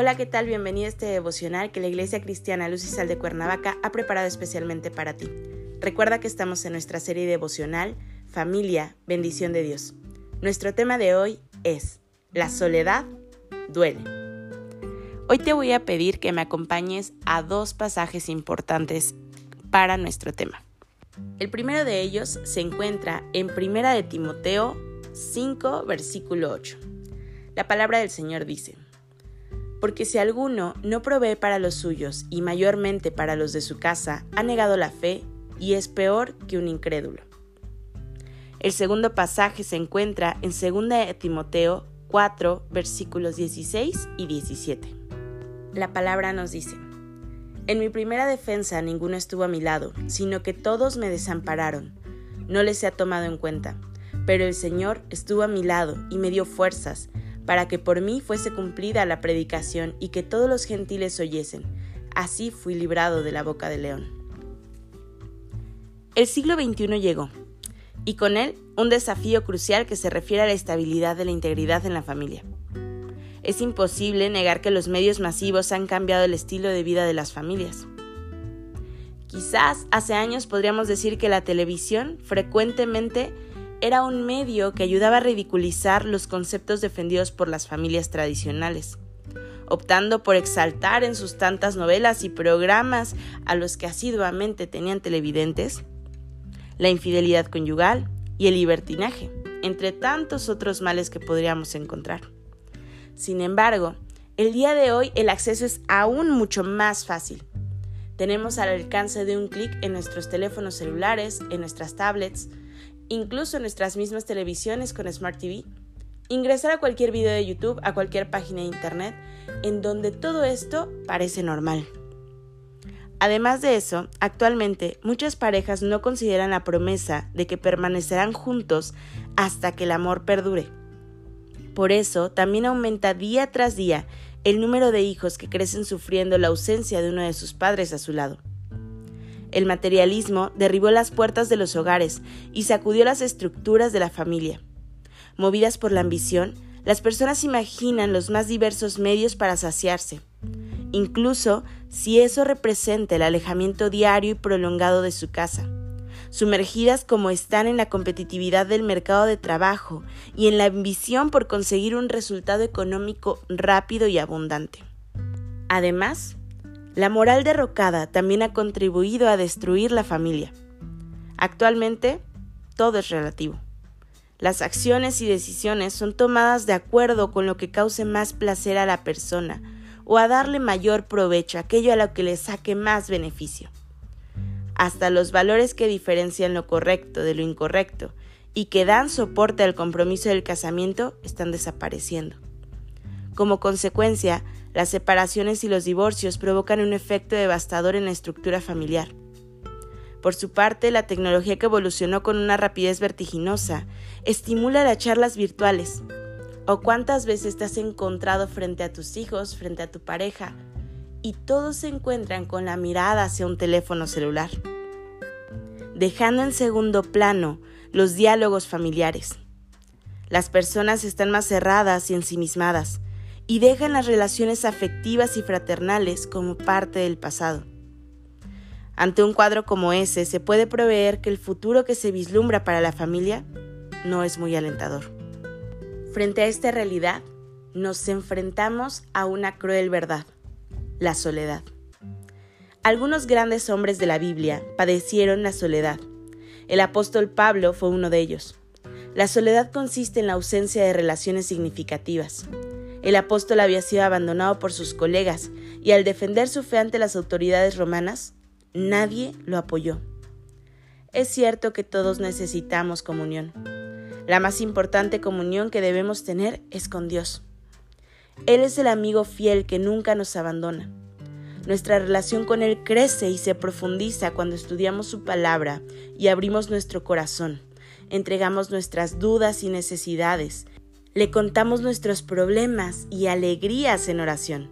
Hola, ¿qué tal? Bienvenido a este devocional que la Iglesia Cristiana Luz y Sal de Cuernavaca ha preparado especialmente para ti. Recuerda que estamos en nuestra serie devocional Familia, bendición de Dios. Nuestro tema de hoy es La soledad duele. Hoy te voy a pedir que me acompañes a dos pasajes importantes para nuestro tema. El primero de ellos se encuentra en Primera de Timoteo 5, versículo 8. La palabra del Señor dice, porque si alguno no provee para los suyos y mayormente para los de su casa, ha negado la fe y es peor que un incrédulo. El segundo pasaje se encuentra en 2 Timoteo 4, versículos 16 y 17. La palabra nos dice, En mi primera defensa ninguno estuvo a mi lado, sino que todos me desampararon. No les he tomado en cuenta, pero el Señor estuvo a mi lado y me dio fuerzas para que por mí fuese cumplida la predicación y que todos los gentiles oyesen. Así fui librado de la boca del león. El siglo XXI llegó, y con él un desafío crucial que se refiere a la estabilidad de la integridad en la familia. Es imposible negar que los medios masivos han cambiado el estilo de vida de las familias. Quizás hace años podríamos decir que la televisión frecuentemente era un medio que ayudaba a ridiculizar los conceptos defendidos por las familias tradicionales, optando por exaltar en sus tantas novelas y programas a los que asiduamente tenían televidentes la infidelidad conyugal y el libertinaje, entre tantos otros males que podríamos encontrar. Sin embargo, el día de hoy el acceso es aún mucho más fácil. Tenemos al alcance de un clic en nuestros teléfonos celulares, en nuestras tablets, incluso nuestras mismas televisiones con Smart TV. Ingresar a cualquier video de YouTube, a cualquier página de Internet, en donde todo esto parece normal. Además de eso, actualmente muchas parejas no consideran la promesa de que permanecerán juntos hasta que el amor perdure. Por eso, también aumenta día tras día el número de hijos que crecen sufriendo la ausencia de uno de sus padres a su lado. El materialismo derribó las puertas de los hogares y sacudió las estructuras de la familia. Movidas por la ambición, las personas imaginan los más diversos medios para saciarse, incluso si eso representa el alejamiento diario y prolongado de su casa. Sumergidas como están en la competitividad del mercado de trabajo y en la ambición por conseguir un resultado económico rápido y abundante. Además, la moral derrocada también ha contribuido a destruir la familia. Actualmente, todo es relativo. Las acciones y decisiones son tomadas de acuerdo con lo que cause más placer a la persona o a darle mayor provecho, aquello a lo que le saque más beneficio. Hasta los valores que diferencian lo correcto de lo incorrecto y que dan soporte al compromiso del casamiento están desapareciendo. Como consecuencia, las separaciones y los divorcios provocan un efecto devastador en la estructura familiar. Por su parte, la tecnología que evolucionó con una rapidez vertiginosa estimula las charlas virtuales. ¿O cuántas veces te has encontrado frente a tus hijos, frente a tu pareja, y todos se encuentran con la mirada hacia un teléfono celular? Dejando en segundo plano los diálogos familiares. Las personas están más cerradas y ensimismadas, y dejan las relaciones afectivas y fraternales como parte del pasado. Ante un cuadro como ese, se puede prever que el futuro que se vislumbra para la familia no es muy alentador. Frente a esta realidad, nos enfrentamos a una cruel verdad, la soledad. Algunos grandes hombres de la Biblia padecieron la soledad. El apóstol Pablo fue uno de ellos. La soledad consiste en la ausencia de relaciones significativas, el apóstol había sido abandonado por sus colegas y al defender su fe ante las autoridades romanas, nadie lo apoyó. Es cierto que todos necesitamos comunión. La más importante comunión que debemos tener es con Dios. Él es el amigo fiel que nunca nos abandona. Nuestra relación con Él crece y se profundiza cuando estudiamos su palabra y abrimos nuestro corazón, entregamos nuestras dudas y necesidades, le contamos nuestros problemas y alegrías en oración.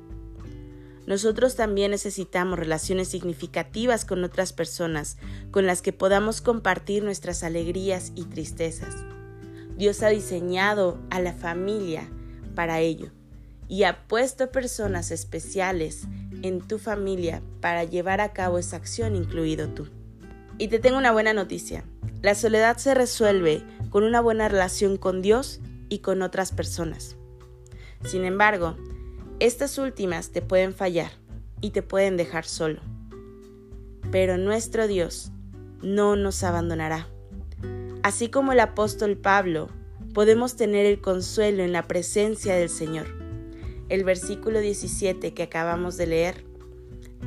Nosotros también necesitamos relaciones significativas con otras personas con las que podamos compartir nuestras alegrías y tristezas. Dios ha diseñado a la familia para ello y ha puesto personas especiales en tu familia para llevar a cabo esa acción, incluido tú. Y te tengo una buena noticia. La soledad se resuelve con una buena relación con Dios y con otras personas. Sin embargo, estas últimas te pueden fallar y te pueden dejar solo. Pero nuestro Dios no nos abandonará. Así como el apóstol Pablo, podemos tener el consuelo en la presencia del Señor el versículo 17 que acabamos de leer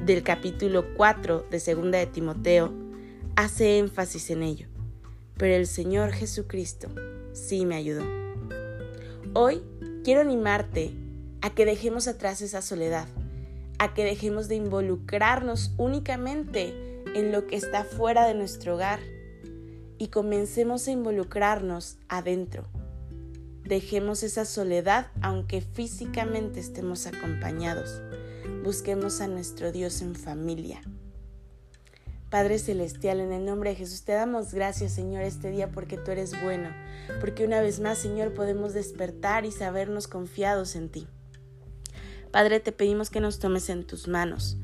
del capítulo 4 de Segunda de Timoteo hace énfasis en ello. Pero el Señor Jesucristo sí me ayudó. Hoy quiero animarte a que dejemos atrás esa soledad, a que dejemos de involucrarnos únicamente en lo que está fuera de nuestro hogar y comencemos a involucrarnos adentro Dejemos esa soledad aunque físicamente estemos acompañados. Busquemos a nuestro Dios en familia. Padre Celestial, en el nombre de Jesús, te damos gracias, Señor, este día porque tú eres bueno, porque una vez más, Señor, podemos despertar y sabernos confiados en ti. Padre, te pedimos que nos tomes en tus manos.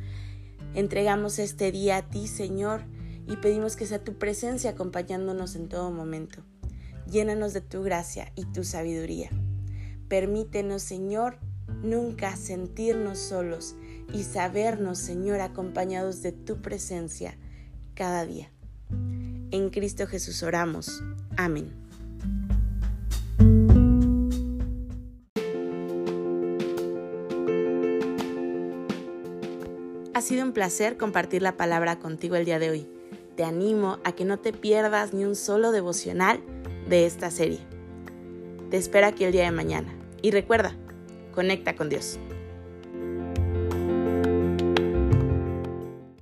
Entregamos este día a ti, Señor, y pedimos que sea tu presencia acompañándonos en todo momento. Llénanos de tu gracia y tu sabiduría. Permítenos, Señor, nunca sentirnos solos y sabernos, Señor, acompañados de tu presencia cada día. En Cristo Jesús oramos. Amén. Ha sido un placer compartir la palabra contigo el día de hoy. Te animo a que no te pierdas ni un solo devocional de esta serie. Te espero aquí el día de mañana. Y recuerda, conecta con Dios.